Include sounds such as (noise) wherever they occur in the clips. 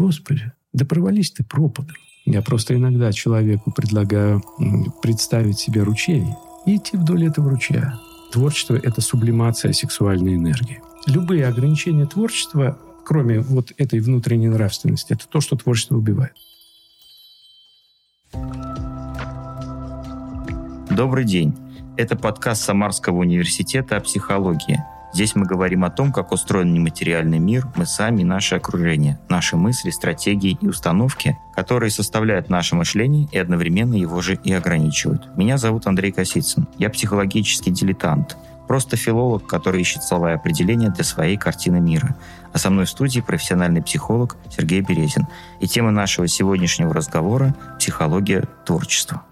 Господи, да провались ты пропадом. Я просто иногда человеку предлагаю представить себе ручей и идти вдоль этого ручья. Творчество — это сублимация сексуальной энергии. Любые ограничения творчества, кроме вот этой внутренней нравственности, это то, что творчество убивает. Добрый день. Это подкаст Самарского университета о психологии – Здесь мы говорим о том, как устроен нематериальный мир, мы сами наше окружение, наши мысли, стратегии и установки, которые составляют наше мышление и одновременно его же и ограничивают. Меня зовут Андрей Косицын. Я психологический дилетант. Просто филолог, который ищет слова и определения для своей картины мира. А со мной в студии профессиональный психолог Сергей Березин. И тема нашего сегодняшнего разговора – психология творчества.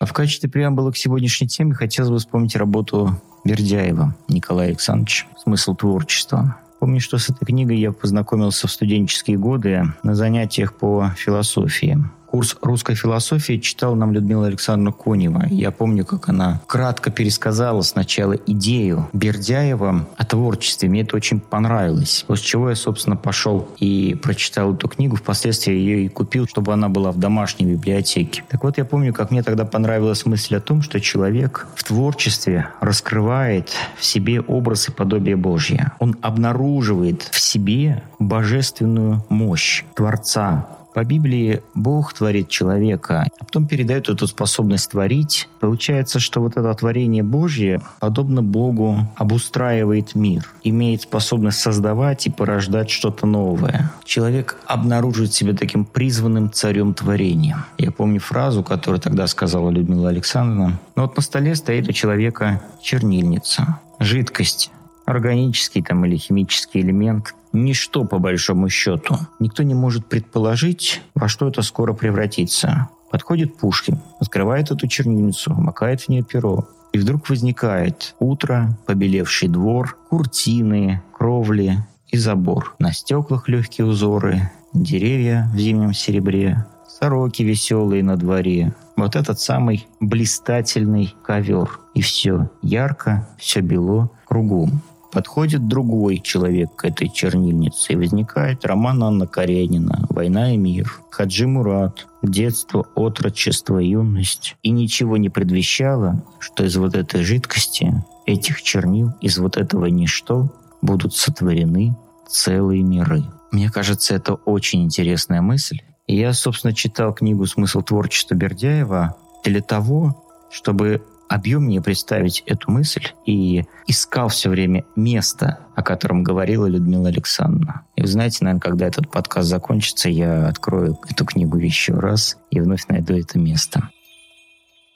А в качестве преамбула к сегодняшней теме хотелось бы вспомнить работу Бердяева Николая Александровича «Смысл творчества». Помню, что с этой книгой я познакомился в студенческие годы на занятиях по философии. Курс русской философии читала нам Людмила Александровна Конева. Я помню, как она кратко пересказала сначала идею Бердяева о творчестве. Мне это очень понравилось. После чего я, собственно, пошел и прочитал эту книгу. Впоследствии ее и купил, чтобы она была в домашней библиотеке. Так вот, я помню, как мне тогда понравилась мысль о том, что человек в творчестве раскрывает в себе образ и подобие Божье. Он обнаруживает в себе божественную мощь Творца, по Библии Бог творит человека, а потом передает эту способность творить. Получается, что вот это творение Божье, подобно Богу, обустраивает мир, имеет способность создавать и порождать что-то новое. Человек обнаруживает себя таким призванным царем творения. Я помню фразу, которую тогда сказала Людмила Александровна. Но вот на столе стоит у человека чернильница, жидкость, органический там или химический элемент, ничто по большому счету. Никто не может предположить, во что это скоро превратится. Подходит Пушкин, открывает эту чернильницу, макает в нее перо. И вдруг возникает утро, побелевший двор, куртины, кровли и забор. На стеклах легкие узоры, деревья в зимнем серебре, сороки веселые на дворе. Вот этот самый блистательный ковер. И все ярко, все бело кругом. Подходит другой человек к этой чернильнице, и возникает роман Анна Каренина «Война и мир», Хаджи Мурат, детство, отрочество, юность. И ничего не предвещало, что из вот этой жидкости, этих чернил, из вот этого ничто будут сотворены целые миры. Мне кажется, это очень интересная мысль. Я, собственно, читал книгу «Смысл творчества» Бердяева для того, чтобы объемнее представить эту мысль и искал все время место, о котором говорила Людмила Александровна. И вы знаете, наверное, когда этот подкаст закончится, я открою эту книгу еще раз и вновь найду это место.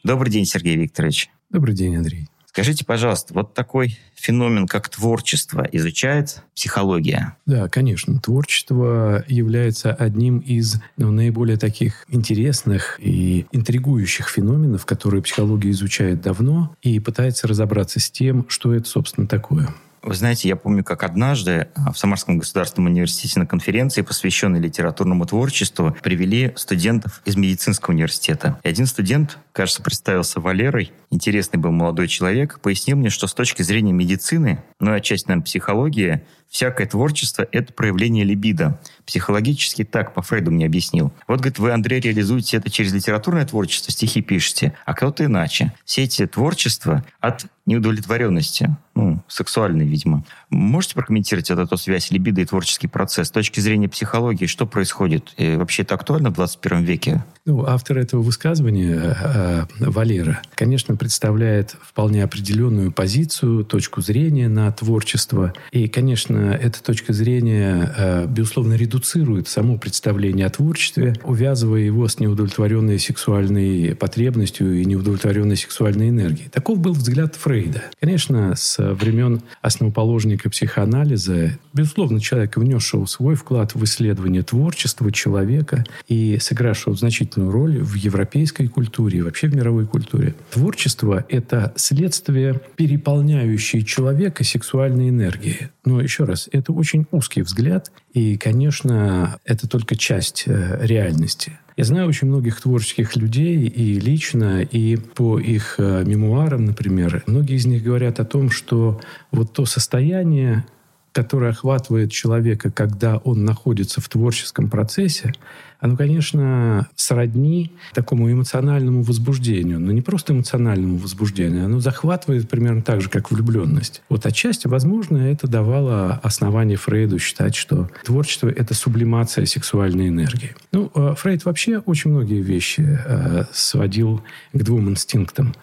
Добрый день, Сергей Викторович. Добрый день, Андрей. Скажите, пожалуйста, вот такой феномен, как творчество, изучает психология? Да, конечно. Творчество является одним из ну, наиболее таких интересных и интригующих феноменов, которые психология изучает давно и пытается разобраться с тем, что это, собственно, такое. Вы знаете, я помню, как однажды а, в Самарском государственном университете на конференции, посвященной литературному творчеству, привели студентов из медицинского университета. И один студент, кажется, представился Валерой, интересный был молодой человек, пояснил мне, что с точки зрения медицины, ну и отчасти, наверное, психологии, всякое творчество — это проявление либидо. Психологически так по Фрейду мне объяснил. Вот, говорит, вы, Андрей, реализуете это через литературное творчество, стихи пишете, а кто-то иначе. Все эти творчества от неудовлетворенности, ну, сексуальной, видимо. Можете прокомментировать вот эту связь либидо и творческий процесс? С точки зрения психологии, что происходит? И вообще это актуально в 21 веке? Ну, автор этого высказывания, э, э, Валера, конечно, представляет вполне определенную позицию, точку зрения на творчество. И, конечно, эта точка зрения, э, безусловно, редуцирует само представление о творчестве, увязывая его с неудовлетворенной сексуальной потребностью и неудовлетворенной сексуальной энергией. Таков был взгляд Фрейда. Конечно, с времен основоположника психоанализа, безусловно, человек, внесшего свой вклад в исследование творчества человека и сыгравшего значительную роль в европейской культуре и вообще в мировой культуре. Творчество — это следствие переполняющей человека сексуальной энергии. Но еще раз, это очень узкий взгляд, и, конечно, это только часть э, реальности. Я знаю очень многих творческих людей и лично, и по их э, мемуарам, например, многие из них говорят о том, что вот то состояние, которое охватывает человека, когда он находится в творческом процессе, оно, конечно, сродни такому эмоциональному возбуждению. Но не просто эмоциональному возбуждению, оно захватывает примерно так же, как влюбленность. Вот отчасти, возможно, это давало основание Фрейду считать, что творчество — это сублимация сексуальной энергии. Ну, э, Фрейд вообще очень многие вещи э, сводил к двум инстинктам.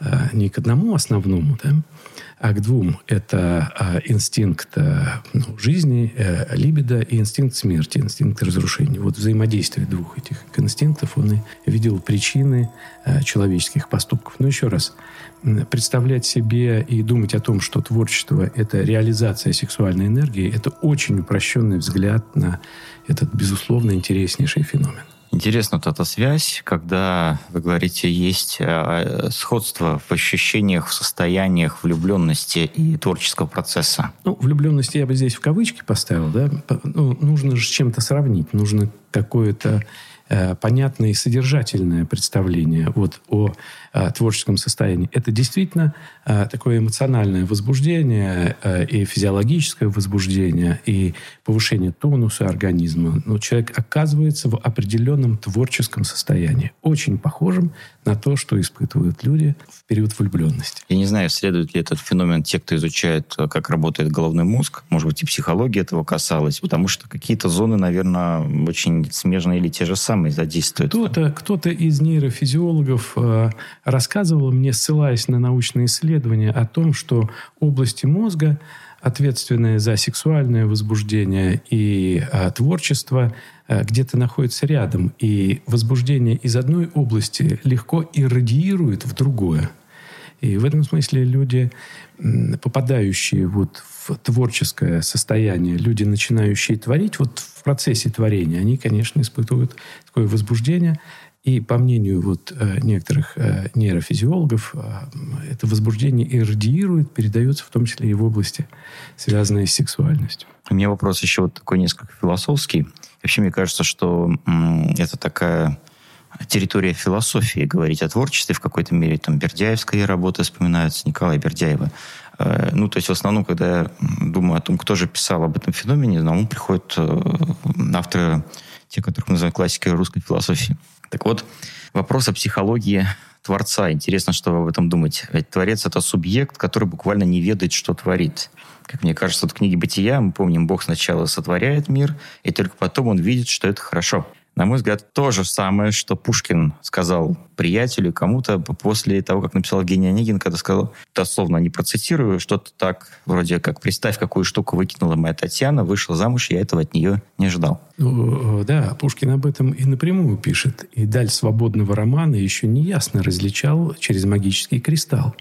Э, не к одному основному, да, а к двум. Это а, инстинкт а, ну, жизни, э, либидо и инстинкт смерти, инстинкт разрушения. Вот взаимодействие двух этих инстинктов он и видел причины э, человеческих поступков. Но еще раз, представлять себе и думать о том, что творчество — это реализация сексуальной энергии, это очень упрощенный взгляд на этот, безусловно, интереснейший феномен. Интересна вот эта связь, когда вы говорите, есть э, сходство в ощущениях, в состояниях влюбленности и творческого процесса. Ну, влюбленности я бы здесь в кавычки поставил, да. Ну, нужно же с чем-то сравнить, нужно какое-то понятное и содержательное представление вот о э, творческом состоянии. Это действительно э, такое эмоциональное возбуждение э, и физиологическое возбуждение, и повышение тонуса организма. Но человек оказывается в определенном творческом состоянии, очень похожем на то, что испытывают люди в период влюбленности. Я не знаю, следует ли этот феномен те, кто изучает, э, как работает головной мозг. Может быть, и психология этого касалась, потому что какие-то зоны, наверное, очень смежные или те же самые задействуют. Кто-то кто из нейрофизиологов э, рассказывал мне, ссылаясь на научные исследования, о том, что области мозга, ответственные за сексуальное возбуждение и а, творчество, где-то находятся рядом. И возбуждение из одной области легко иррадиирует в другое. И в этом смысле люди, попадающие вот в творческое состояние, люди, начинающие творить, вот в процессе творения, они, конечно, испытывают такое возбуждение – и по мнению вот э, некоторых э, нейрофизиологов, э, это возбуждение и радиирует, передается в том числе и в области, связанной с сексуальностью. У меня вопрос еще вот такой несколько философский. Вообще, мне кажется, что это такая территория философии, говорить о творчестве в какой-то мере. Там Бердяевская работа вспоминается, Николая Бердяева. Ну, то есть в основном, когда я думаю о том, кто же писал об этом феномене, на ум приходят авторы, те, которых называют классикой русской философии. Так вот, вопрос о психологии Творца. Интересно, что вы об этом думаете. Ведь Творец — это субъект, который буквально не ведает, что творит. Как мне кажется, в книге «Бытия» мы помним, Бог сначала сотворяет мир, и только потом он видит, что это хорошо на мой взгляд, то же самое, что Пушкин сказал приятелю, кому-то после того, как написал Евгений Онегин, когда сказал, дословно не процитирую, что-то так, вроде как, представь, какую штуку выкинула моя Татьяна, вышла замуж, я этого от нее не ждал. Ну, да, Пушкин об этом и напрямую пишет. И даль свободного романа еще не ясно различал через магический кристалл.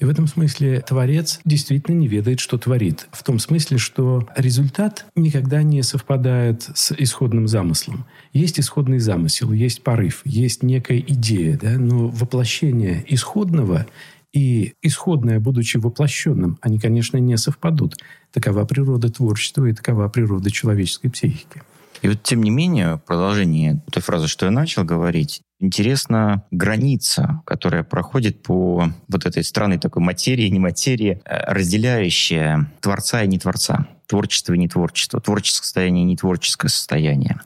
И в этом смысле творец действительно не ведает, что творит. В том смысле, что результат никогда не совпадает с исходным замыслом. Есть исходный замысел, есть порыв, есть некая идея, да, но воплощение исходного и исходное, будучи воплощенным, они, конечно, не совпадут. Такова природа творчества и такова природа человеческой психики. И вот, тем не менее, в продолжении той фразы, что я начал говорить, интересна граница, которая проходит по вот этой странной такой материи, не материи, э, разделяющая творца и не творца, творчество и не творчество, творческое состояние и не творческое состояние.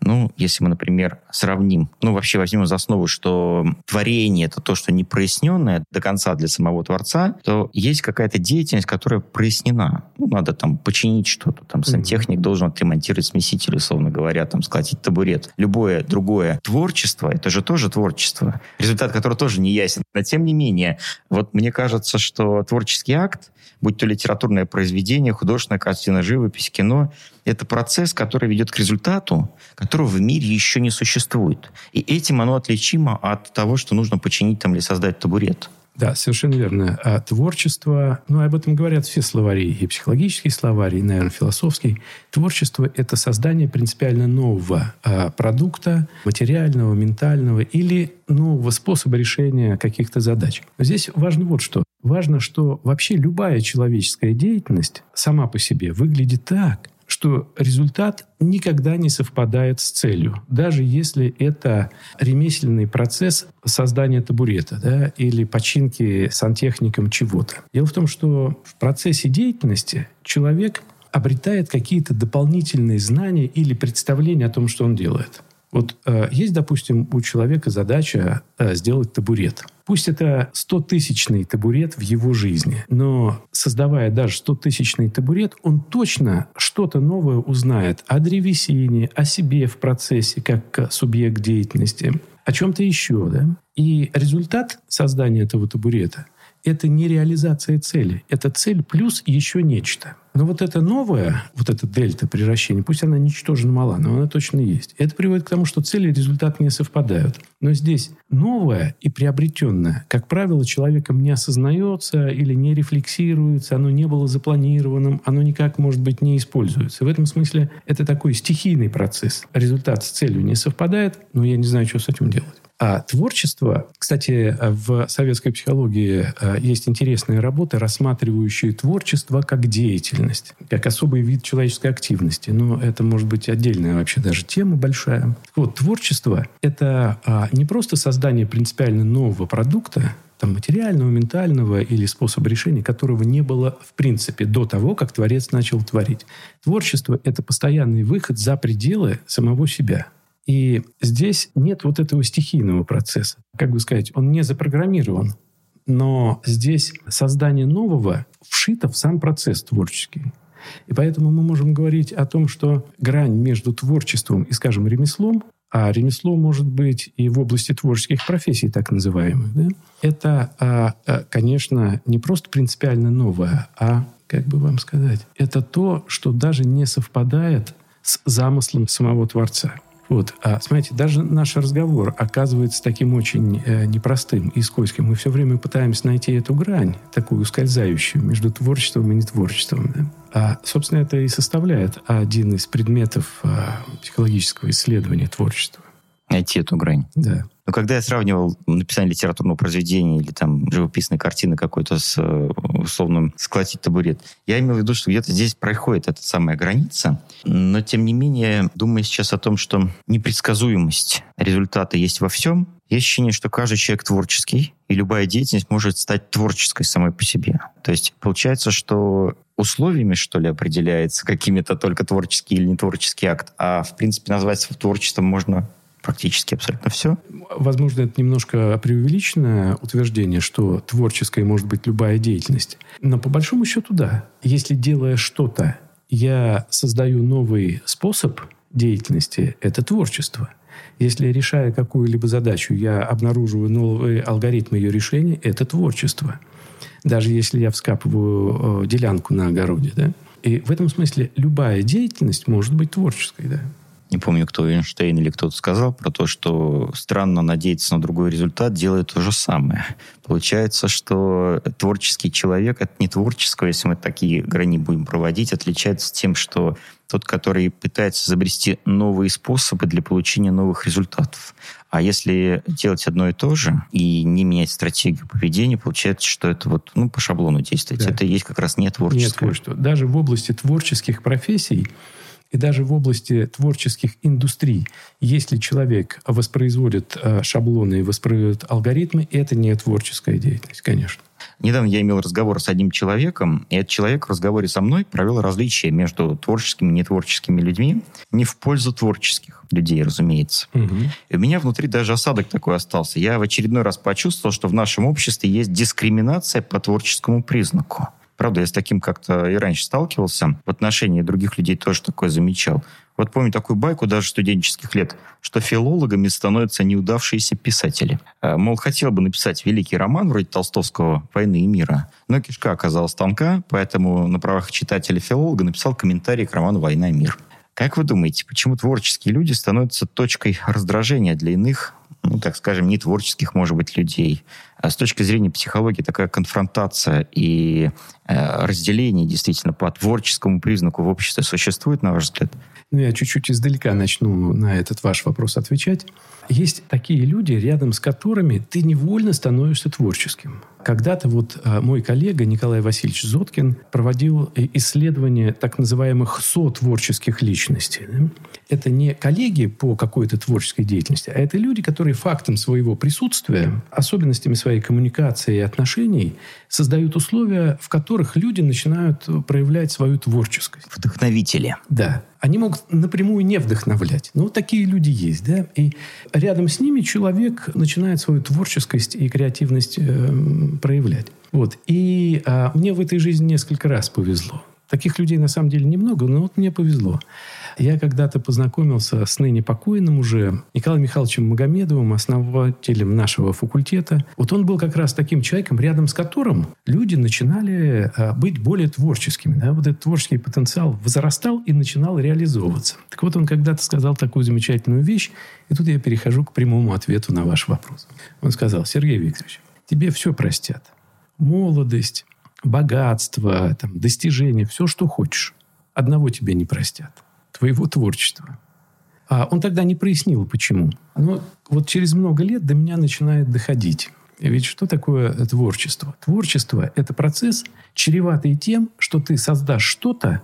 Ну, если мы, например, сравним, ну, вообще возьмем за основу, что творение — это то, что не проясненное до конца для самого Творца, то есть какая-то деятельность, которая прояснена. Ну, надо там починить что-то, там сантехник mm-hmm. должен отремонтировать смеситель, условно говоря, там сколотить табурет. Любое другое творчество — это же тоже творчество, результат которого тоже не ясен. Но тем не менее, вот мне кажется, что творческий акт будь то литературное произведение, художественная картина, живопись, кино, это процесс, который ведет к результату, которого в мире еще не существует. И этим оно отличимо от того, что нужно починить там или создать табурет. Да, совершенно верно. А творчество, ну, об этом говорят все словари, и психологический словарь, и, наверное, философский. Творчество – это создание принципиально нового а, продукта, материального, ментального или нового способа решения каких-то задач. Но здесь важно вот что. Важно, что вообще любая человеческая деятельность сама по себе выглядит так, что результат никогда не совпадает с целью, даже если это ремесленный процесс создания табурета да, или починки сантехником чего-то. Дело в том, что в процессе деятельности человек обретает какие-то дополнительные знания или представления о том, что он делает. Вот э, есть, допустим, у человека задача э, сделать табурет. Пусть это 100-тысячный табурет в его жизни, но создавая даже 100-тысячный табурет, он точно что-то новое узнает о древесине, о себе в процессе как субъект деятельности, о чем-то еще. Да? И результат создания этого табурета – это не реализация цели. Это цель плюс еще нечто. Но вот это новое, вот эта дельта превращения, пусть она ничтожно мала, но она точно есть. Это приводит к тому, что цели и результат не совпадают. Но здесь новое и приобретенное, как правило, человеком не осознается или не рефлексируется, оно не было запланированным, оно никак, может быть, не используется. В этом смысле это такой стихийный процесс. Результат с целью не совпадает, но я не знаю, что с этим делать. А творчество, кстати, в советской психологии э, есть интересные работы, рассматривающие творчество как деятельность, как особый вид человеческой активности. Но это может быть отдельная вообще даже тема большая. Вот, творчество — это а, не просто создание принципиально нового продукта, там, материального, ментального или способа решения, которого не было в принципе до того, как Творец начал творить. Творчество — это постоянный выход за пределы самого себя — и здесь нет вот этого стихийного процесса. Как бы сказать, он не запрограммирован. Но здесь создание нового вшито в сам процесс творческий. И поэтому мы можем говорить о том, что грань между творчеством и, скажем, ремеслом, а ремесло может быть и в области творческих профессий, так называемых, да, это, а, а, конечно, не просто принципиально новое, а, как бы вам сказать, это то, что даже не совпадает с замыслом самого Творца. Вот. А смотрите, даже наш разговор оказывается таким очень э, непростым и скользким. Мы все время пытаемся найти эту грань, такую ускользающую между творчеством и нетворчеством. Да? А, собственно, это и составляет один из предметов э, психологического исследования творчества. Найти эту грань. Да. Но когда я сравнивал написание литературного произведения или там живописной картины какой-то с э, условным «сколотить табурет», я имел в виду, что где-то здесь проходит эта самая граница. Но, тем не менее, думаю сейчас о том, что непредсказуемость результата есть во всем, есть ощущение, что каждый человек творческий, и любая деятельность может стать творческой самой по себе. То есть получается, что условиями, что ли, определяется какими-то только творческий или нетворческий акт, а, в принципе, назвать творчеством можно практически абсолютно все. Возможно, это немножко преувеличенное утверждение, что творческой может быть любая деятельность. Но по большому счету, да. Если делая что-то, я создаю новый способ деятельности, это творчество. Если решая какую-либо задачу, я обнаруживаю новый алгоритм ее решения, это творчество. Даже если я вскапываю э, делянку на огороде. Да? И в этом смысле любая деятельность может быть творческой. Да? Не помню, кто Эйнштейн или кто-то сказал про то, что странно надеяться на другой результат, делает то же самое. Получается, что творческий человек от нетворческого, если мы такие грани будем проводить, отличается тем, что тот, который пытается изобрести новые способы для получения новых результатов. А если делать одно и то же и не менять стратегию поведения, получается, что это вот ну, по шаблону действовать. Да. Это есть как раз не творческое. Не творчество. Даже в области творческих профессий и даже в области творческих индустрий, если человек воспроизводит э, шаблоны и воспроизводит алгоритмы, это не творческая деятельность, конечно. Недавно я имел разговор с одним человеком, и этот человек в разговоре со мной провел различия между творческими и нетворческими людьми, не в пользу творческих людей, разумеется. Угу. И у меня внутри даже осадок такой остался. Я в очередной раз почувствовал, что в нашем обществе есть дискриминация по творческому признаку. Правда, я с таким как-то и раньше сталкивался. В отношении других людей тоже такое замечал. Вот помню такую байку даже студенческих лет, что филологами становятся неудавшиеся писатели. Э, мол, хотел бы написать великий роман вроде Толстовского «Войны и мира», но кишка оказалась тонка, поэтому на правах читателя-филолога написал комментарий к роману «Война и мир». Как вы думаете, почему творческие люди становятся точкой раздражения для иных, ну, так скажем, не творческих, может быть, людей? А с точки зрения психологии такая конфронтация и э, разделение действительно по творческому признаку в обществе существует, на ваш взгляд? Ну, я чуть-чуть издалека начну на этот ваш вопрос отвечать. Есть такие люди, рядом с которыми ты невольно становишься творческим. Когда-то вот а, мой коллега Николай Васильевич Зоткин проводил э, исследование так называемых сотворческих личностей. Это не коллеги по какой-то творческой деятельности, а это люди, которые фактом своего присутствия, особенностями своей коммуникации и отношений создают условия, в которых люди начинают проявлять свою творческость. Вдохновители. Да. Они могут напрямую не вдохновлять. Но вот такие люди есть. Да? И рядом с ними человек начинает свою творческость и креативность э, проявлять. Вот. И а, мне в этой жизни несколько раз повезло. Таких людей на самом деле немного, но вот мне повезло. Я когда-то познакомился с ныне покойным уже Николаем Михайловичем Магомедовым, основателем нашего факультета. Вот он был как раз таким человеком, рядом с которым люди начинали а, быть более творческими. Да? Вот этот творческий потенциал возрастал и начинал реализовываться. Так вот, он когда-то сказал такую замечательную вещь, и тут я перехожу к прямому ответу на ваш вопрос. Он сказал, Сергей Викторович, тебе все простят. Молодость, богатство, там, достижения, все, что хочешь. Одного тебе не простят. Твоего творчества. А он тогда не прояснил, почему. Но вот через много лет до меня начинает доходить. Ведь что такое творчество? Творчество – это процесс, чреватый тем, что ты создашь что-то,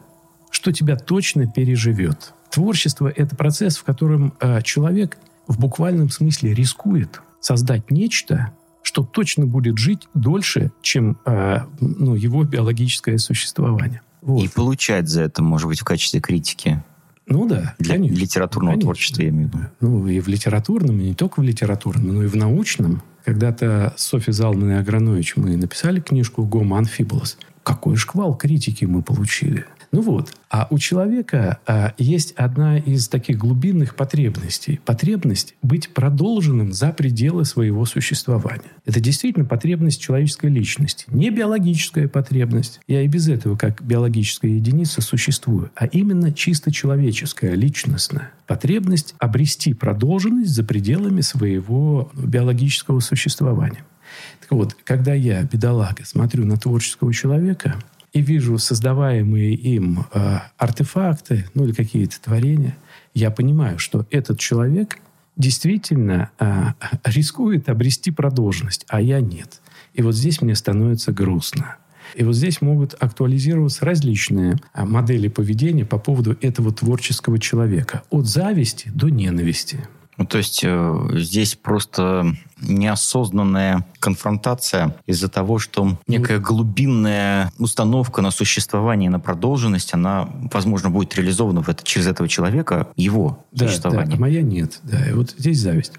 что тебя точно переживет. Творчество – это процесс, в котором э, человек в буквальном смысле рискует создать нечто, что точно будет жить дольше, чем э, ну, его биологическое существование. Вот. И получать за это, может быть, в качестве критики. Ну да, Для конечно. литературного конечно. творчества, я имею в виду. Ну, и в литературном, и не только в литературном, но и в научном. Когда-то Софья Залман и Агранович мы написали книжку «Гомо Анфибулос». Какой шквал критики мы получили. Ну вот. А у человека а, есть одна из таких глубинных потребностей. Потребность быть продолженным за пределы своего существования. Это действительно потребность человеческой личности. Не биологическая потребность. Я и без этого, как биологическая единица, существую. А именно чисто человеческая, личностная. Потребность обрести продолженность за пределами своего биологического существования. Так вот, когда я, бедолага, смотрю на творческого человека – и вижу создаваемые им э, артефакты, ну или какие-то творения, я понимаю, что этот человек действительно э, рискует обрести продолженность, а я нет. И вот здесь мне становится грустно. И вот здесь могут актуализироваться различные а, модели поведения по поводу этого творческого человека. От зависти до ненависти. Ну, то есть э, здесь просто неосознанная конфронтация из-за того, что некая глубинная установка на существование, на продолженность, она, возможно, будет реализована в это, через этого человека, его да, существование. Да, а моя нет. Да, и вот здесь зависть.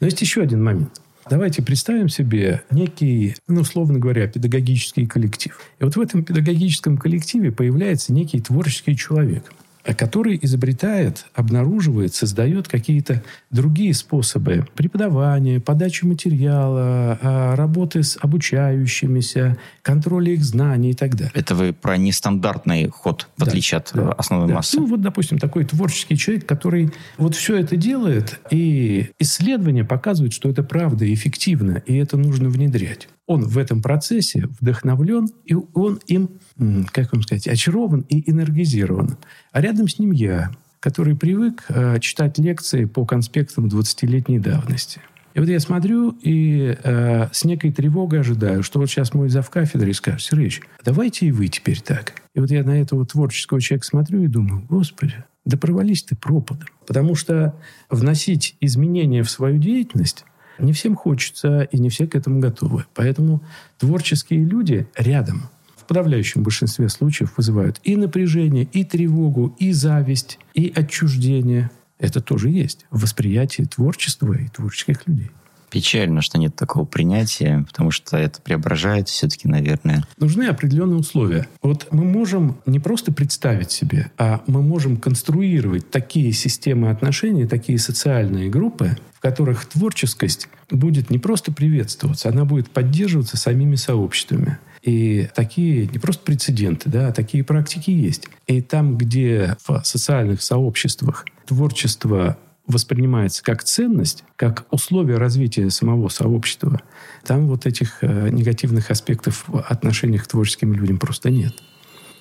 Но есть еще один момент. Давайте представим себе некий, ну, условно говоря, педагогический коллектив. И вот в этом педагогическом коллективе появляется некий творческий человек – который изобретает, обнаруживает, создает какие-то другие способы преподавания, подачи материала, а, работы с обучающимися, контроля их знаний и так далее. Это вы про нестандартный ход, в да, отличие от да, основной да. массы. Ну, вот, допустим, такой творческий человек, который вот все это делает, и исследования показывают, что это правда и эффективно, и это нужно внедрять он в этом процессе вдохновлен, и он им, как вам сказать, очарован и энергизирован. А рядом с ним я, который привык э, читать лекции по конспектам 20-летней давности. И вот я смотрю и э, с некой тревогой ожидаю, что вот сейчас мой завкафедрой скажет, Сергеевич, давайте и вы теперь так. И вот я на этого творческого человека смотрю и думаю, господи, да провались ты пропадом. Потому что вносить изменения в свою деятельность не всем хочется, и не все к этому готовы. Поэтому творческие люди рядом в подавляющем большинстве случаев вызывают и напряжение, и тревогу, и зависть, и отчуждение. Это тоже есть в восприятии творчества и творческих людей. Печально, что нет такого принятия, потому что это преображает все-таки, наверное. Нужны определенные условия. Вот мы можем не просто представить себе, а мы можем конструировать такие системы отношений, такие социальные группы, в которых творческость будет не просто приветствоваться, она будет поддерживаться самими сообществами. И такие не просто прецеденты, да, а такие практики есть. И там, где в социальных сообществах творчество воспринимается как ценность, как условие развития самого сообщества, там вот этих э, негативных аспектов в отношениях к творческим людям просто нет.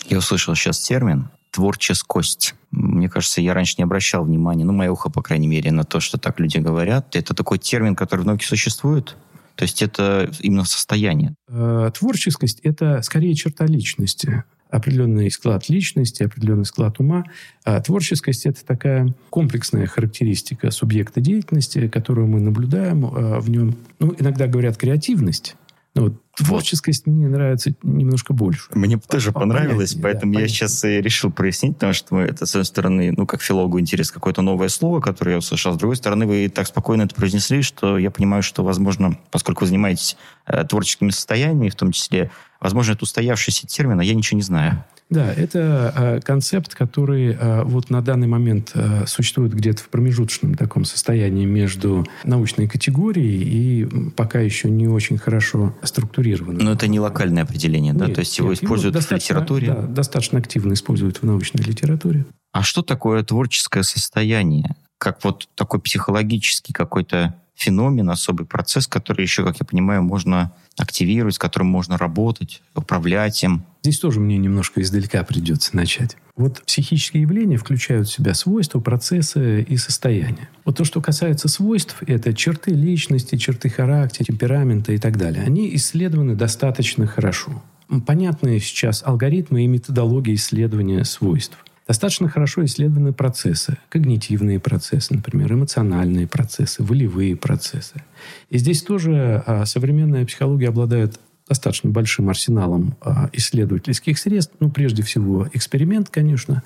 Я услышал сейчас термин творческость. Мне кажется, я раньше не обращал внимания, ну, мое ухо, по крайней мере, на то, что так люди говорят. Это такой термин, который в науке существует? То есть это именно состояние? Э, творческость — это скорее черта личности определенный склад личности, определенный склад ума. А творческость – это такая комплексная характеристика субъекта деятельности, которую мы наблюдаем а, в нем. Ну, иногда говорят креативность. Но вот творческость мне нравится немножко больше. Мне по, тоже понравилось, поэтому да, я сейчас и решил прояснить, потому что это, с одной стороны, ну, как филологу интерес какое-то новое слово, которое я услышал, с другой стороны, вы так спокойно это произнесли, что я понимаю, что, возможно, поскольку вы занимаетесь э, творческими состояниями, в том числе, возможно, это устоявшийся термин, а я ничего не знаю. Да, это э, концепт, который э, вот на данный момент э, существует где-то в промежуточном таком состоянии между научной категорией и пока еще не очень хорошо структурированным. Но это не локальное определение, нет, да? То есть его используют его в литературе? Да, достаточно активно используют в научной литературе. А что такое творческое состояние? Как вот такой психологический какой-то феномен, особый процесс, который еще, как я понимаю, можно активировать, с которым можно работать, управлять им. Здесь тоже мне немножко издалека придется начать. Вот психические явления включают в себя свойства, процессы и состояния. Вот то, что касается свойств, это черты личности, черты характера, темперамента и так далее. Они исследованы достаточно хорошо. Понятны сейчас алгоритмы и методологии исследования свойств. Достаточно хорошо исследованы процессы, когнитивные процессы, например, эмоциональные процессы, волевые процессы. И здесь тоже а, современная психология обладает достаточно большим арсеналом а, исследовательских средств, ну, прежде всего, эксперимент, конечно,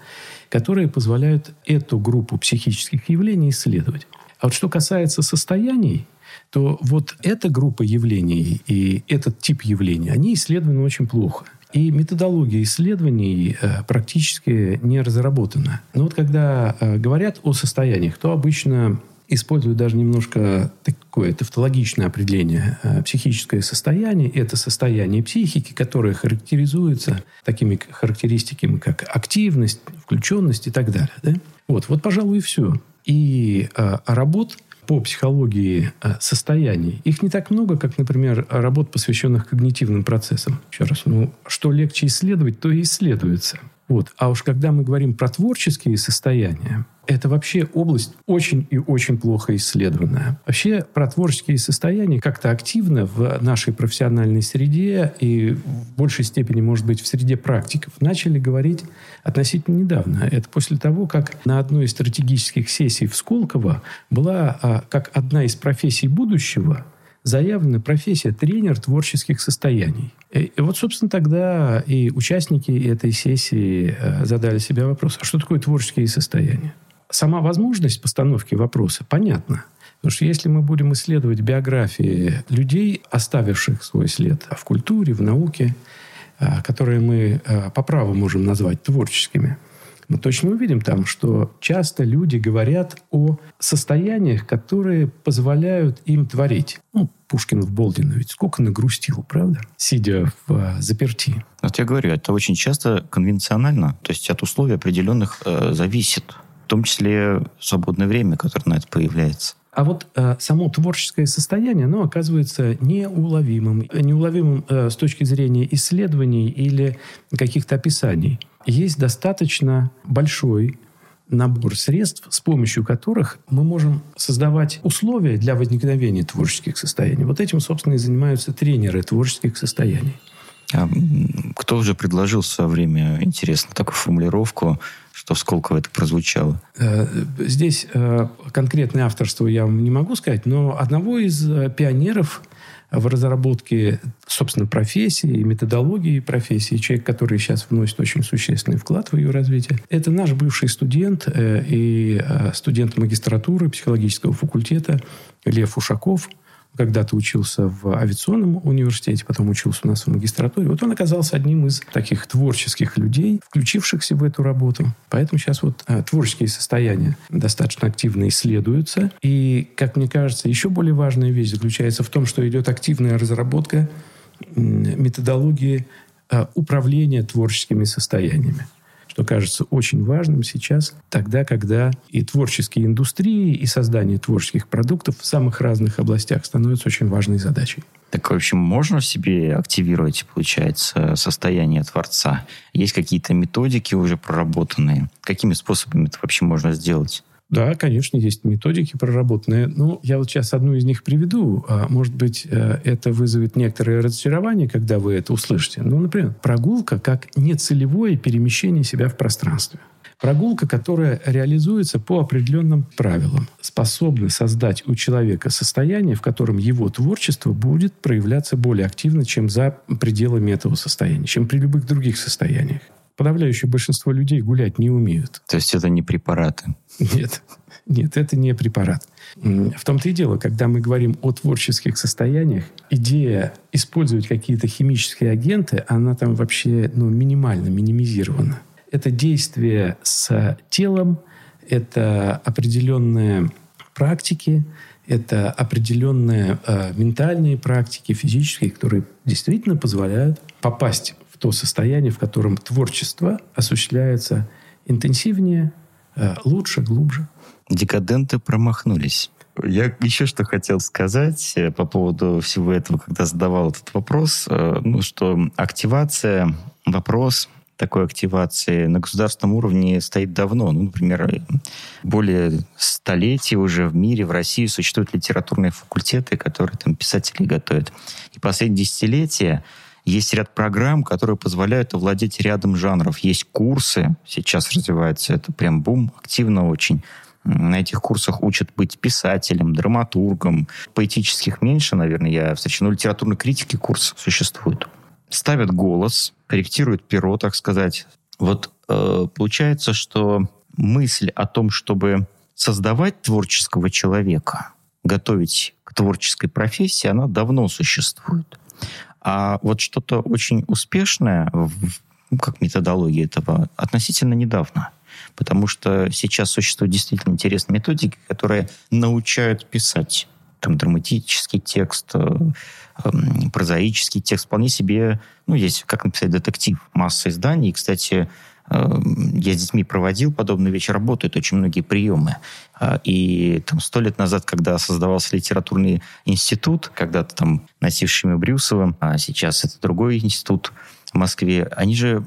которые позволяют эту группу психических явлений исследовать. А вот что касается состояний, то вот эта группа явлений и этот тип явлений, они исследованы очень плохо. И методология исследований э, практически не разработана. Но вот когда э, говорят о состояниях, то обычно используют даже немножко такое тавтологичное определение. Э, психическое состояние – это состояние психики, которое характеризуется такими характеристиками, как активность, включенность и так далее. Да? Вот, вот, пожалуй, и все. И э, работ по психологии э, состояний. Их не так много, как, например, работ, посвященных когнитивным процессам. Еще раз, ну, что легче исследовать, то и исследуется. Вот. А уж когда мы говорим про творческие состояния, это вообще область очень и очень плохо исследованная. Вообще про творческие состояния как-то активно в нашей профессиональной среде и в большей степени, может быть, в среде практиков начали говорить относительно недавно. Это после того, как на одной из стратегических сессий в Сколково была а, как одна из профессий будущего заявлена профессия тренер творческих состояний. И, и вот, собственно, тогда и участники этой сессии э, задали себе вопрос, а что такое творческие состояния? Сама возможность постановки вопроса понятна. Потому что если мы будем исследовать биографии людей, оставивших свой след в культуре, в науке, э, которые мы э, по праву можем назвать творческими – мы точно увидим там, что часто люди говорят о состояниях, которые позволяют им творить. Ну, Пушкин в Болдино ведь сколько нагрустил, правда? Сидя в а, заперти. Вот я говорю, это очень часто конвенционально, то есть от условий определенных э, зависит, том числе свободное время, которое на это появляется. А вот э, само творческое состояние, оно оказывается неуловимым. Неуловимым э, с точки зрения исследований или каких-то описаний. Есть достаточно большой набор средств, с помощью которых мы можем создавать условия для возникновения творческих состояний. Вот этим, собственно, и занимаются тренеры творческих состояний. А кто же предложил в свое время, интересно, такую формулировку, что в Сколково это прозвучало? Э, здесь э, конкретное авторство я вам не могу сказать, но одного из э, пионеров в разработке, собственно, профессии, методологии профессии, человек, который сейчас вносит очень существенный вклад в ее развитие, это наш бывший студент и студент магистратуры психологического факультета Лев Ушаков – когда-то учился в авиационном университете, потом учился у нас в магистратуре. Вот он оказался одним из таких творческих людей, включившихся в эту работу. Поэтому сейчас вот а, творческие состояния достаточно активно исследуются. И, как мне кажется, еще более важная вещь заключается в том, что идет активная разработка методологии а, управления творческими состояниями. Что кажется очень важным сейчас, тогда, когда и творческие индустрии, и создание творческих продуктов в самых разных областях становятся очень важной задачей. Так, в общем, можно в себе активировать, получается, состояние творца? Есть какие-то методики уже проработанные? Какими способами это вообще можно сделать? Да, конечно, есть методики проработанные. Ну, я вот сейчас одну из них приведу. А, может быть, э, это вызовет некоторое разочарование, когда вы это услышите. Ну, например, прогулка как нецелевое перемещение себя в пространстве. Прогулка, которая реализуется по определенным правилам, способна создать у человека состояние, в котором его творчество будет проявляться более активно, чем за пределами этого состояния, чем при любых других состояниях подавляющее большинство людей гулять не умеют. То есть это не препараты? Нет, нет, это не препарат. В том-то и дело, когда мы говорим о творческих состояниях, идея использовать какие-то химические агенты, она там вообще ну, минимально минимизирована. Это действие с телом, это определенные практики, это определенные э, ментальные практики, физические, которые действительно позволяют попасть то состояние, в котором творчество осуществляется интенсивнее, э, лучше, глубже. Декаденты промахнулись. Я еще что хотел сказать э, по поводу всего этого, когда задавал этот вопрос, э, ну, что активация, вопрос такой активации на государственном уровне стоит давно. Ну, например, более столетий уже в мире, в России существуют литературные факультеты, которые там писатели готовят. И последние десятилетия есть ряд программ, которые позволяют овладеть рядом жанров. Есть курсы, сейчас развивается это прям бум, активно очень. На этих курсах учат быть писателем, драматургом. Поэтических меньше, наверное, я встречаю. Но литературной критики курс существует. Ставят голос, корректируют перо, так сказать. Вот э, получается, что мысль о том, чтобы создавать творческого человека, готовить к творческой профессии, она давно существует. А вот что-то очень успешное, ну, как методология этого, относительно недавно. Потому что сейчас существуют действительно интересные методики, которые научают писать там драматический текст, э, эм, прозаический текст, вполне себе, ну, есть как написать детектив, масса изданий. И, кстати, я с детьми проводил подобный вечер, работают очень многие приемы. А, и там сто лет назад, когда создавался литературный институт, когда-то там носившими Брюсовым, а сейчас это другой институт, в Москве, они же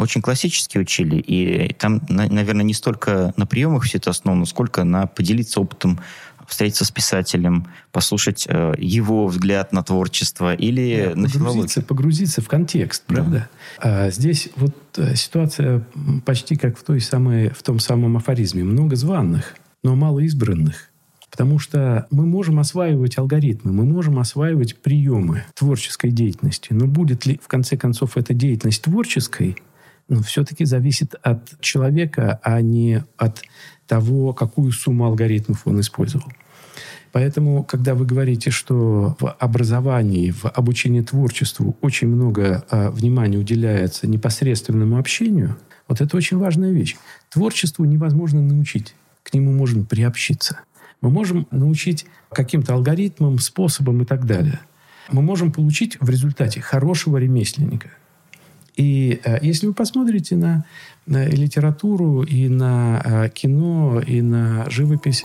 очень классически учили, и там, наверное, не столько на приемах все это основано, сколько на поделиться опытом встретиться с писателем, послушать э, его взгляд на творчество или да, на погрузиться, погрузиться в контекст, правда? Да. А здесь вот э, ситуация почти как в, той самой, в том самом афоризме. Много званных, но мало избранных. Потому что мы можем осваивать алгоритмы, мы можем осваивать приемы творческой деятельности. Но будет ли, в конце концов, эта деятельность творческой, ну, все-таки зависит от человека, а не от того, какую сумму алгоритмов он использовал. Поэтому, когда вы говорите, что в образовании, в обучении творчеству очень много э, внимания уделяется непосредственному общению, вот это очень важная вещь. Творчеству невозможно научить, к нему можно приобщиться. Мы можем научить каким-то алгоритмам, способам и так далее. Мы можем получить в результате хорошего ремесленника. И э, если вы посмотрите на на литературу, и на э, кино, и на живопись,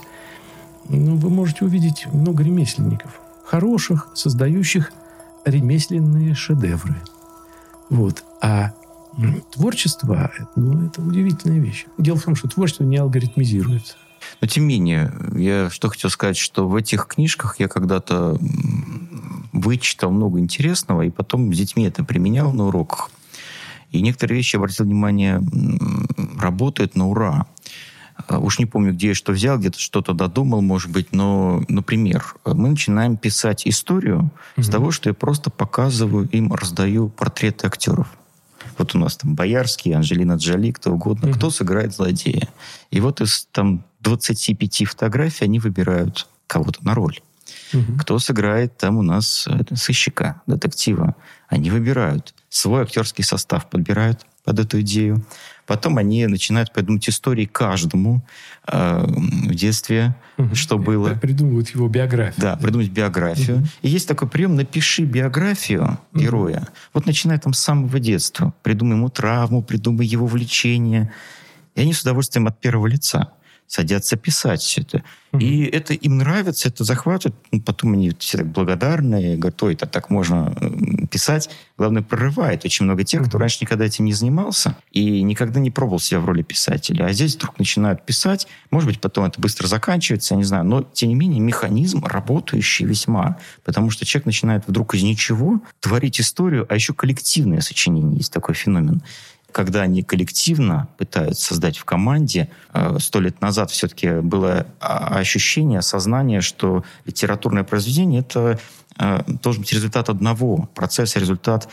вы можете увидеть много ремесленников. Хороших, создающих ремесленные шедевры. Вот. А творчество, ну, это удивительная вещь. Дело в том, что творчество не алгоритмизируется. Но тем не менее, я что хотел сказать, что в этих книжках я когда-то вычитал много интересного, и потом с детьми это применял на уроках. И некоторые вещи, обратил внимание, работают на ура. А, уж не помню, где я что взял, где-то что-то додумал, может быть, но, например, мы начинаем писать историю mm-hmm. с того, что я просто показываю им, раздаю портреты актеров. Вот у нас там Боярский, Анжелина Джоли, кто угодно, mm-hmm. кто сыграет злодея. И вот из там 25 фотографий они выбирают кого-то на роль. Угу. Кто сыграет там у нас это, сыщика, детектива. Они выбирают. Свой актерский состав подбирают. под эту идею. Потом они начинают придумывать истории каждому э, в детстве, угу. что было. Придумывают его биографию. Да, придумать биографию. Угу. И есть такой прием «напиши биографию героя». Угу. Вот начиная там с самого детства. Придумай ему травму, придумай его влечение. И они с удовольствием от первого лица садятся писать все это. Mm-hmm. И это им нравится, это захватывает. Ну, потом они все так благодарны, говорят, ой, это так можно писать. Главное, прорывает очень много тех, mm-hmm. кто раньше никогда этим не занимался и никогда не пробовал себя в роли писателя. А здесь вдруг начинают писать. Может быть, потом это быстро заканчивается, я не знаю. Но, тем не менее, механизм работающий весьма. Потому что человек начинает вдруг из ничего творить историю, а еще коллективное сочинение есть такой феномен когда они коллективно пытаются создать в команде, э, сто лет назад все-таки было а, ощущение, осознание, что литературное произведение — это э, должен быть результат одного процесса, результат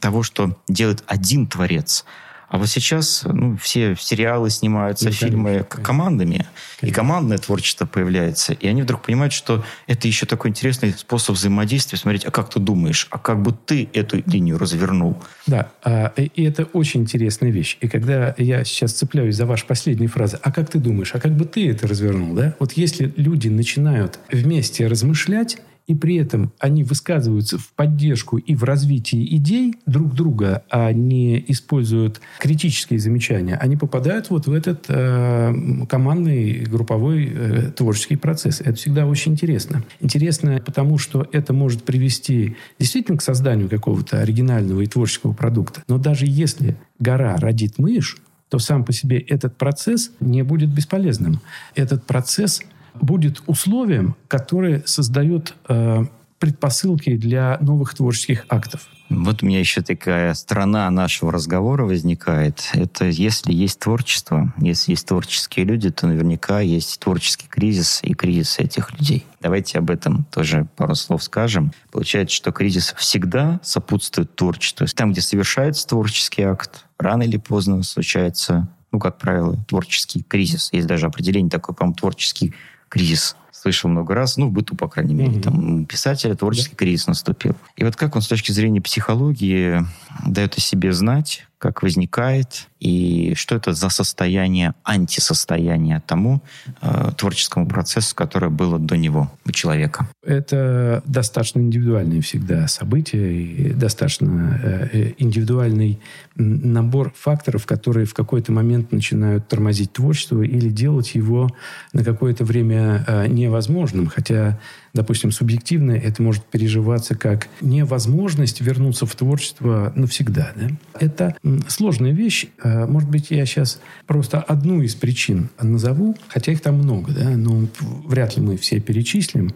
того, что делает один творец — а вот сейчас ну, все сериалы снимаются, ну, фильмы конечно. командами, конечно. и командное творчество появляется. И они вдруг понимают, что это еще такой интересный способ взаимодействия. Смотреть, а как ты думаешь, а как бы ты эту линию развернул? Да, а, и это очень интересная вещь. И когда я сейчас цепляюсь за вашу последнюю фразу, а как ты думаешь, а как бы ты это развернул, да? Вот если люди начинают вместе размышлять, и при этом они высказываются в поддержку и в развитии идей друг друга, а не используют критические замечания, они попадают вот в этот э, командный групповой э, творческий процесс. Это всегда очень интересно. Интересно потому, что это может привести действительно к созданию какого-то оригинального и творческого продукта. Но даже если гора родит мышь, то сам по себе этот процесс не будет бесполезным. Этот процесс будет условием, которое создает э, предпосылки для новых творческих актов. Вот у меня еще такая сторона нашего разговора возникает. Это если есть творчество, если есть творческие люди, то наверняка есть творческий кризис и кризис этих людей. Давайте об этом тоже пару слов скажем. Получается, что кризис всегда сопутствует творчеству. Там, где совершается творческий акт, рано или поздно случается, ну, как правило, творческий кризис. Есть даже определение такое, по-моему, творческий кризис слышал много раз, ну, в быту, по крайней мере, mm-hmm. там, писателя творческий да. кризис наступил. И вот как он с точки зрения психологии дает о себе знать, как возникает, и что это за состояние, антисостояние тому э, творческому процессу, которое было до него, у человека. Это достаточно индивидуальные всегда события, и достаточно э, э индивидуальный набор факторов, которые в какой-то момент начинают тормозить творчество или делать его на какое-то время э, невозможным, хотя допустим, субъективно это может переживаться как невозможность вернуться в творчество навсегда. Да? Это сложная вещь. А, может быть, я сейчас просто одну из причин назову, хотя их там много, да? но вряд ли мы все перечислим.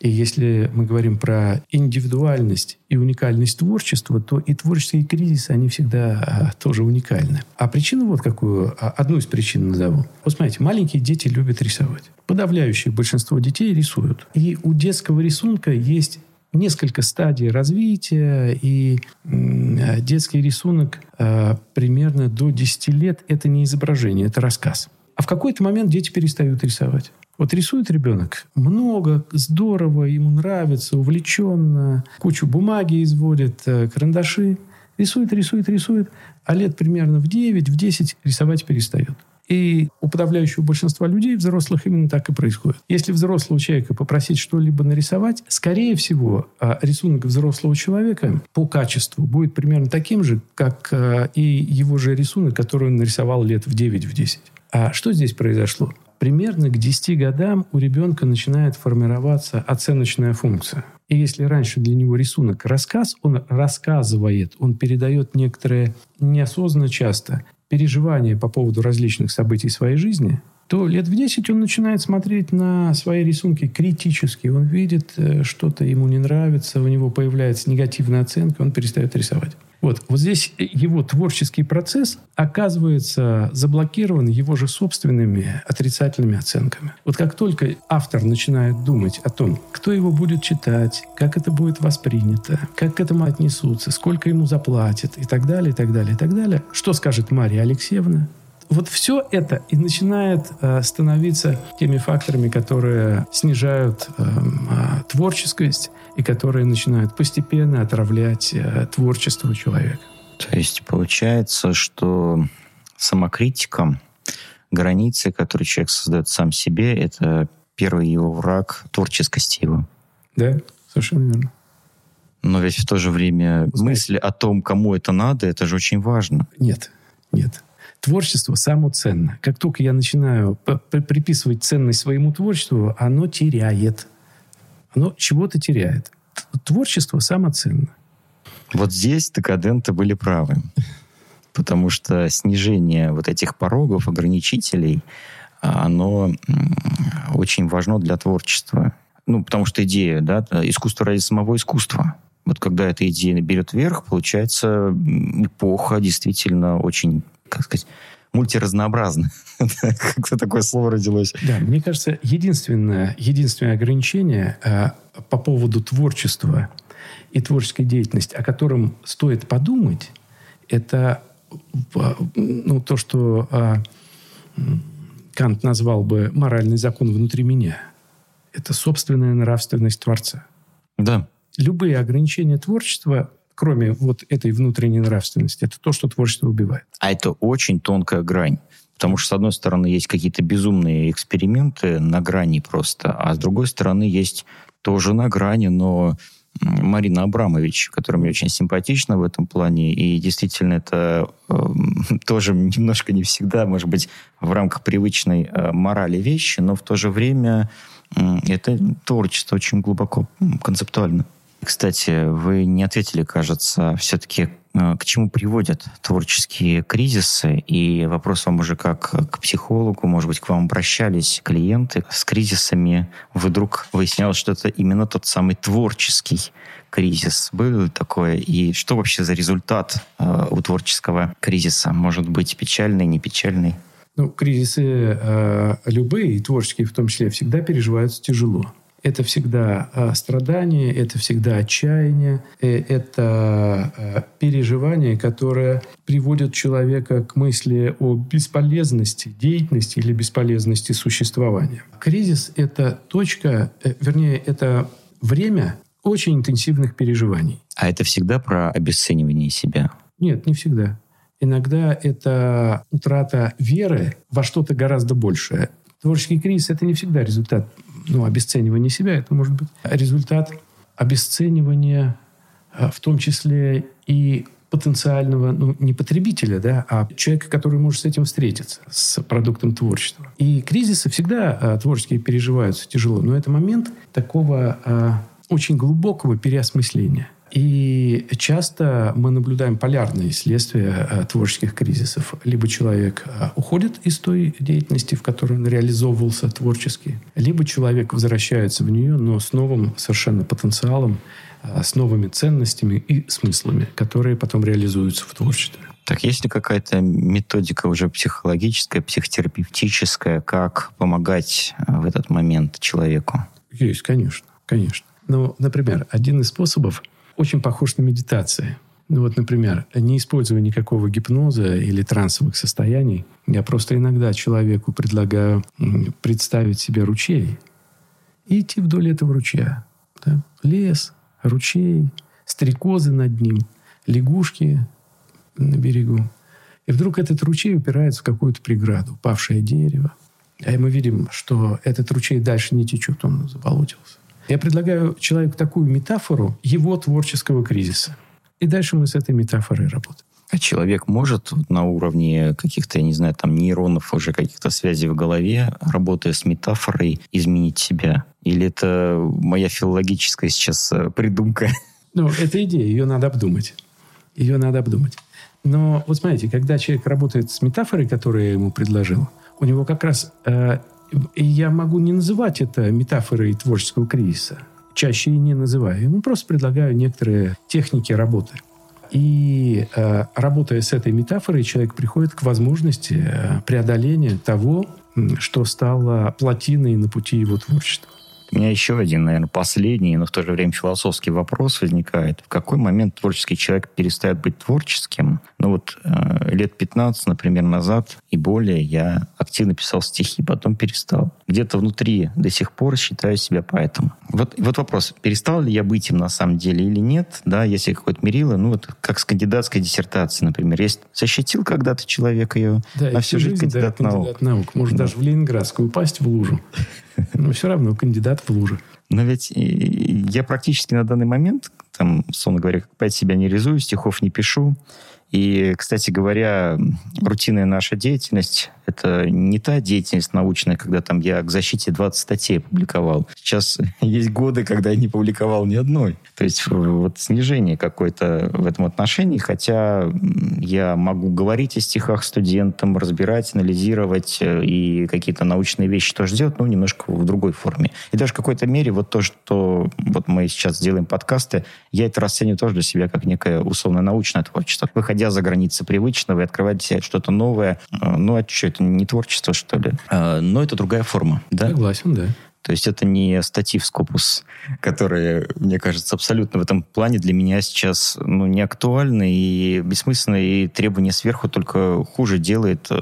И если мы говорим про индивидуальность и уникальность творчества, то и творческие кризисы, они всегда а, тоже уникальны. А причину вот какую, а, одну из причин назову. Вот смотрите, маленькие дети любят рисовать. Подавляющее большинство детей рисуют. И у детского рисунка есть несколько стадий развития, и а, детский рисунок примерно до 10 лет – это не изображение, это рассказ. А в какой-то момент дети перестают рисовать. Вот рисует ребенок много, здорово, ему нравится, увлеченно, кучу бумаги изводит, э, карандаши. Рисует, рисует, рисует, а лет примерно в 9, в 10 рисовать перестает. И у подавляющего большинства людей, взрослых, именно так и происходит. Если взрослого человека попросить что-либо нарисовать, скорее всего, а, рисунок взрослого человека по качеству будет примерно таким же, как а, и его же рисунок, который он нарисовал лет в 9, в 10. А что здесь произошло? примерно к 10 годам у ребенка начинает формироваться оценочная функция. И если раньше для него рисунок рассказ, он рассказывает, он передает некоторые неосознанно часто переживания по поводу различных событий своей жизни, то лет в 10 он начинает смотреть на свои рисунки критически. Он видит, э, что-то ему не нравится, у него появляется негативная оценка, он перестает рисовать. Вот, вот здесь его творческий процесс оказывается заблокирован его же собственными отрицательными оценками. Вот как только автор начинает думать о том, кто его будет читать, как это будет воспринято, как к этому отнесутся, сколько ему заплатят и так далее, и так далее, и так далее, что скажет Мария Алексеевна, вот все это и начинает э, становиться теми факторами, которые снижают э, творческость и которые начинают постепенно отравлять э, творчество человека. То есть получается, что самокритика, границы, которые человек создает сам себе, это первый его враг творческости его. Да, совершенно верно. Но ведь в то же время Знаете, мысли о том, кому это надо, это же очень важно. Нет, нет. Творчество само ценно. Как только я начинаю приписывать ценность своему творчеству, оно теряет. Оно чего-то теряет. Творчество самоценно. Вот здесь декаденты были правы. Потому что снижение вот этих порогов, ограничителей, а, оно очень важно для творчества. Ну, потому что идея, да, искусство ради самого искусства. Вот когда эта идея берет верх, получается эпоха действительно очень, как сказать, мультиразнообразна. (laughs) Как-то такое слово родилось. Да, мне кажется, единственное, единственное ограничение э, по поводу творчества и творческой деятельности, о котором стоит подумать, это ну, то, что э, Кант назвал бы моральный закон внутри меня. Это собственная нравственность Творца. Да. Любые ограничения творчества, кроме вот этой внутренней нравственности, это то, что творчество убивает. А это очень тонкая грань. Потому что, с одной стороны, есть какие-то безумные эксперименты на грани просто, а с другой стороны, есть тоже на грани, но Марина Абрамович, которая мне очень симпатична в этом плане, и действительно это э, (laughs) тоже немножко не всегда, может быть, в рамках привычной э, морали вещи, но в то же время э, это творчество очень глубоко концептуально. Кстати, вы не ответили, кажется, все-таки э, к чему приводят творческие кризисы? И вопрос вам уже как к психологу, может быть, к вам обращались клиенты с кризисами. Вдруг выяснялось, что это именно тот самый творческий кризис. Было ли такое? И что вообще за результат э, у творческого кризиса? Может быть, печальный, не печальный? Ну, кризисы э, любые, и творческие в том числе, всегда переживаются тяжело это всегда а, страдание, это всегда отчаяние, э, это а, переживание, которое приводит человека к мысли о бесполезности деятельности или бесполезности существования. Кризис — это точка, э, вернее, это время очень интенсивных переживаний. А это всегда про обесценивание себя? Нет, не всегда. Иногда это утрата веры во что-то гораздо большее. Творческий кризис – это не всегда результат ну, обесценивания себя, это может быть результат обесценивания а, в том числе и потенциального, ну, не потребителя, да, а человека, который может с этим встретиться, с продуктом творчества. И кризисы всегда а, творческие переживаются тяжело, но это момент такого а, очень глубокого переосмысления. И часто мы наблюдаем полярные следствия э, творческих кризисов. Либо человек э, уходит из той деятельности, в которой он реализовывался творчески, либо человек возвращается в нее, но с новым совершенно потенциалом, э, с новыми ценностями и смыслами, которые потом реализуются в творчестве. Так есть ли какая-то методика уже психологическая, психотерапевтическая, как помогать в этот момент человеку? Есть, конечно, конечно. Ну, например, один из способов – очень похож на медитации. Ну вот, например, не используя никакого гипноза или трансовых состояний, я просто иногда человеку предлагаю представить себе ручей и идти вдоль этого ручья. Да? Лес, ручей, стрекозы над ним, лягушки на берегу. И вдруг этот ручей упирается в какую-то преграду, упавшее дерево. А мы видим, что этот ручей дальше не течет, он заболотился. Я предлагаю человеку такую метафору его творческого кризиса. И дальше мы с этой метафорой работаем. А человек может на уровне каких-то, я не знаю, там нейронов, уже каких-то связей в голове, работая с метафорой, изменить себя? Или это моя филологическая сейчас э, придумка? Ну, это идея, ее надо обдумать. Ее надо обдумать. Но вот смотрите, когда человек работает с метафорой, которую я ему предложил, у него как раз э, я могу не называть это метафорой творческого кризиса. Чаще и не называю. Ему просто предлагаю некоторые техники работы. И э, работая с этой метафорой, человек приходит к возможности э, преодоления того, что стало плотиной на пути его творчества. У меня еще один, наверное, последний, но в то же время философский вопрос возникает. В какой момент творческий человек перестает быть творческим? Ну вот э, лет 15, например, назад и более я активно писал стихи, потом перестал. Где-то внутри до сих пор считаю себя поэтом. Вот, вот вопрос, перестал ли я быть им на самом деле или нет? Да, если какое-то мерило, ну вот как с кандидатской диссертацией, например. Есть защитил когда-то человек ее да, на всю жизнь, кандидат, да, наук. кандидат наук. Может да. даже в Ленинградскую упасть в лужу. (laughs) Но все равно кандидат в луже. Но ведь я практически на данный момент, там, условно говоря, опять себя не реализую, стихов не пишу. И, кстати говоря, рутинная наша деятельность – это не та деятельность научная, когда там я к защите 20 статей публиковал. Сейчас (laughs) есть годы, когда я не публиковал ни одной. То есть вот снижение какое-то в этом отношении, хотя я могу говорить о стихах студентам, разбирать, анализировать э, и какие-то научные вещи тоже делать, но немножко в другой форме. И даже в какой-то мере вот то, что вот мы сейчас делаем подкасты, я это расцениваю тоже для себя как некое условно-научное творчество. Выходя за границы привычного и открывать для себя что-то новое, э, ну а что, это не творчество, что ли? А, но это другая форма, да? Согласен, да. То есть это не статьи в Скопус, которые, мне кажется, абсолютно в этом плане для меня сейчас ну, не актуальны и бессмысленны, и требования сверху только хуже делает э,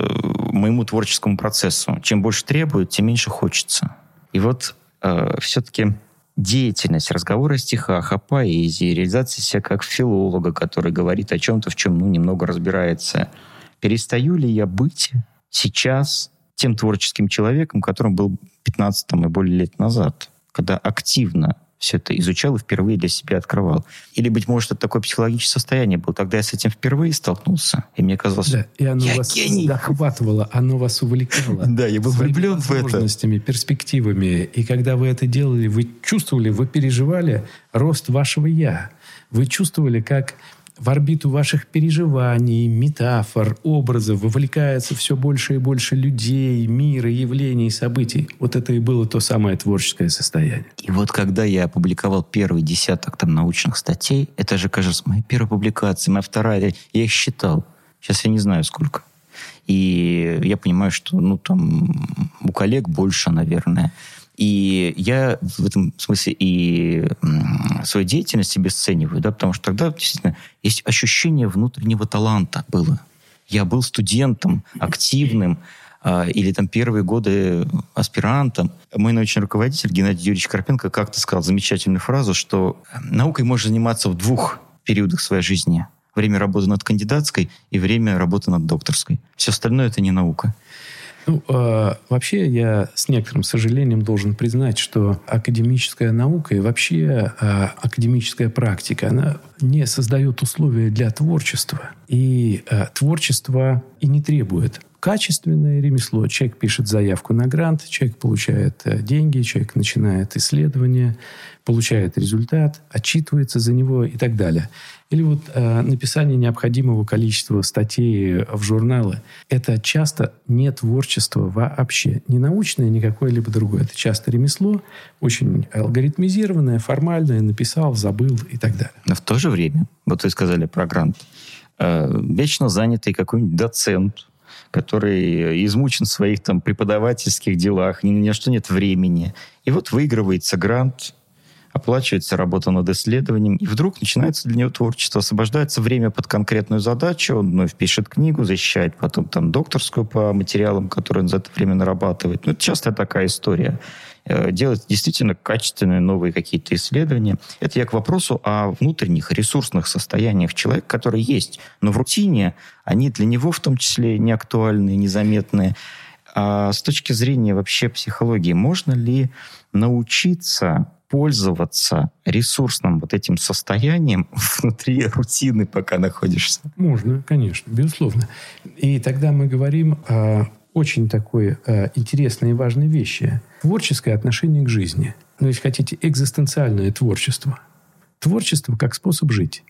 моему творческому процессу. Чем больше требуют, тем меньше хочется. И вот э, все-таки деятельность, разговоры о стихах, о поэзии, реализация себя как филолога, который говорит о чем-то, в чем ну, немного разбирается. Перестаю ли я быть сейчас тем творческим человеком, которым был 15 там, и более лет назад, когда активно все это изучал и впервые для себя открывал. Или, быть может, это такое психологическое состояние было. Тогда я с этим впервые столкнулся, и мне казалось, да, и оно я вас гений. захватывало, оно вас увлекало. (laughs) Да, я был влюблен в это. возможностями, перспективами. И когда вы это делали, вы чувствовали, вы переживали рост вашего «я». Вы чувствовали, как в орбиту ваших переживаний, метафор, образов вовлекается все больше и больше людей, мира, явлений, событий. Вот это и было то самое творческое состояние. И вот когда я опубликовал первый десяток там научных статей, это же, кажется, моя первая публикация, моя вторая, я их считал. Сейчас я не знаю сколько. И я понимаю, что ну, там, у коллег больше, наверное. И я в этом смысле и свою деятельность обесцениваю, да, потому что тогда действительно есть ощущение внутреннего таланта было. Я был студентом, (laughs) активным, а, или там первые годы аспирантом. Мой научный руководитель Геннадий Юрьевич Карпенко как-то сказал замечательную фразу, что наукой можно заниматься в двух периодах своей жизни. Время работы над кандидатской и время работы над докторской. Все остальное это не наука. Ну, э, вообще я с некоторым сожалением должен признать, что академическая наука и вообще э, академическая практика, она не создает условия для творчества. И э, творчество и не требует качественное ремесло. Человек пишет заявку на грант, человек получает э, деньги, человек начинает исследование, получает результат, отчитывается за него и так далее. Или вот э, написание необходимого количества статей в журналы. Это часто не творчество вообще. Не научное, не какое-либо другое. Это часто ремесло, очень алгоритмизированное, формальное, написал, забыл и так далее. Но в то же время, вот вы сказали про грант, э, вечно занятый какой-нибудь доцент, который измучен в своих там преподавательских делах, ни на что нет времени. И вот выигрывается грант, оплачивается работа над исследованием, и вдруг начинается для него творчество, освобождается время под конкретную задачу, он вновь пишет книгу, защищает потом там докторскую по материалам, которые он за это время нарабатывает. Ну, это часто такая история. Э, делать действительно качественные новые какие-то исследования. Это я к вопросу о внутренних ресурсных состояниях человека, которые есть. Но в рутине они для него в том числе не актуальны, незаметные. А с точки зрения вообще психологии, можно ли научиться пользоваться ресурсным вот этим состоянием (laughs) внутри рутины, пока находишься? Можно, конечно, безусловно. И тогда мы говорим о очень такой э, интересной и важной вещи. Творческое отношение к жизни. Ну, если хотите, экзистенциальное творчество. Творчество как способ жить.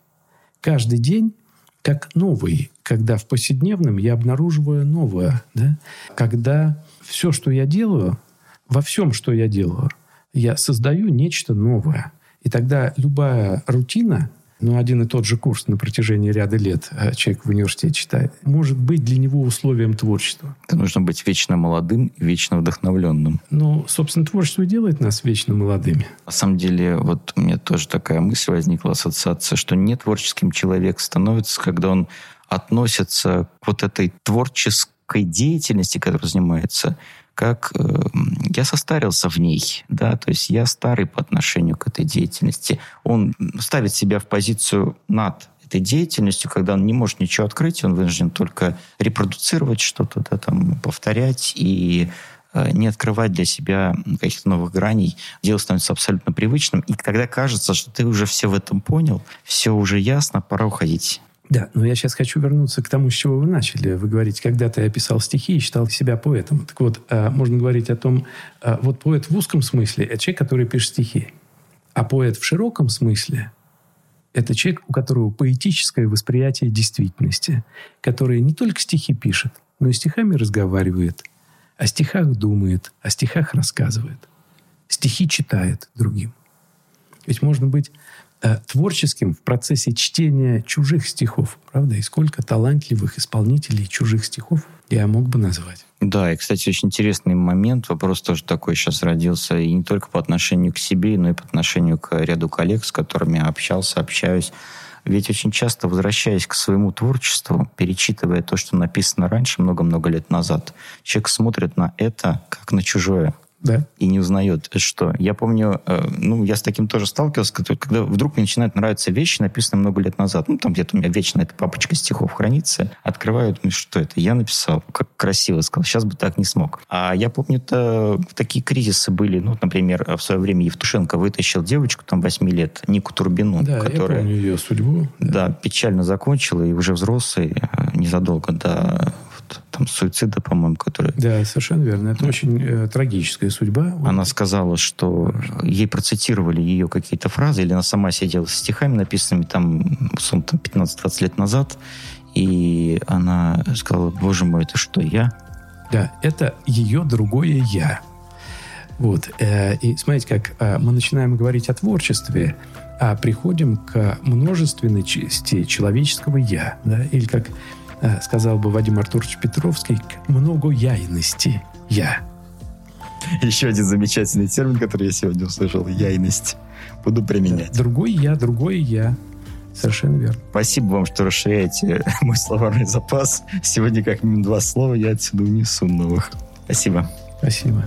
Каждый день как новый, когда в повседневном я обнаруживаю новое. Да? Когда все, что я делаю, во всем, что я делаю – я создаю нечто новое. И тогда любая рутина, но один и тот же курс на протяжении ряда лет э, человек в университете читает, может быть для него условием творчества. Это нужно быть вечно молодым и вечно вдохновленным. Ну, собственно, творчество и делает нас вечно молодыми. На самом деле, вот у меня тоже такая мысль возникла, ассоциация, что не творческим человек становится, когда он относится к вот этой творческой деятельности, которой занимается, как э, я состарился в ней, да, то есть я старый по отношению к этой деятельности. Он ставит себя в позицию над этой деятельностью, когда он не может ничего открыть, он вынужден только репродуцировать что-то, да, там, повторять и э, не открывать для себя каких-то новых граней, дело становится абсолютно привычным. И тогда кажется, что ты уже все в этом понял, все уже ясно, пора уходить. Да, но я сейчас хочу вернуться к тому, с чего вы начали. Вы говорите, когда-то я писал стихи и считал себя поэтом. Так вот, а, можно говорить о том, а, вот поэт в узком смысле – это человек, который пишет стихи. А поэт в широком смысле – это человек, у которого поэтическое восприятие действительности, который не только стихи пишет, но и стихами разговаривает, о стихах думает, о стихах рассказывает, стихи читает другим. Ведь можно быть Э, творческим в процессе чтения чужих стихов. Правда? И сколько талантливых исполнителей чужих стихов я мог бы назвать. Да, и, кстати, очень интересный момент. Вопрос тоже такой сейчас родился. И не только по отношению к себе, но и по отношению к ряду коллег, с которыми общался, общаюсь. Ведь очень часто, возвращаясь к своему творчеству, перечитывая то, что написано раньше, много-много лет назад, человек смотрит на это как на чужое, да. и не узнает, что. Я помню, э, ну, я с таким тоже сталкивался, когда вдруг мне начинают нравиться вещи, написанные много лет назад. Ну, там где-то у меня вечно эта папочка стихов хранится. Открываю, думаю, что это? Я написал. Как красиво сказал. Сейчас бы так не смог. А я помню, то такие кризисы были. Ну, например, в свое время Евтушенко вытащил девочку там 8 лет, Нику Турбину, да, которая... я помню ее судьбу. Да, да печально закончила, и уже взрослый, э, незадолго до там суицида, по-моему, который... Да, совершенно верно. Это очень э, трагическая судьба. Она сказала, что ей процитировали ее какие-то фразы, или она сама сидела с стихами, написанными там, там 15-20 лет назад, и она сказала, боже мой, это что, я? Да, это ее другое «я». Вот. Э, и смотрите, как э, мы начинаем говорить о творчестве, а приходим к множественности человеческого «я». Да? Или как сказал бы Вадим Артурович Петровский, к многояйности «я». Еще один замечательный термин, который я сегодня услышал – яйность. Буду применять. Другой «я», другое «я». Совершенно верно. Спасибо вам, что расширяете (laughs) мой словарный запас. Сегодня как минимум два слова я отсюда унесу новых. Спасибо. Спасибо.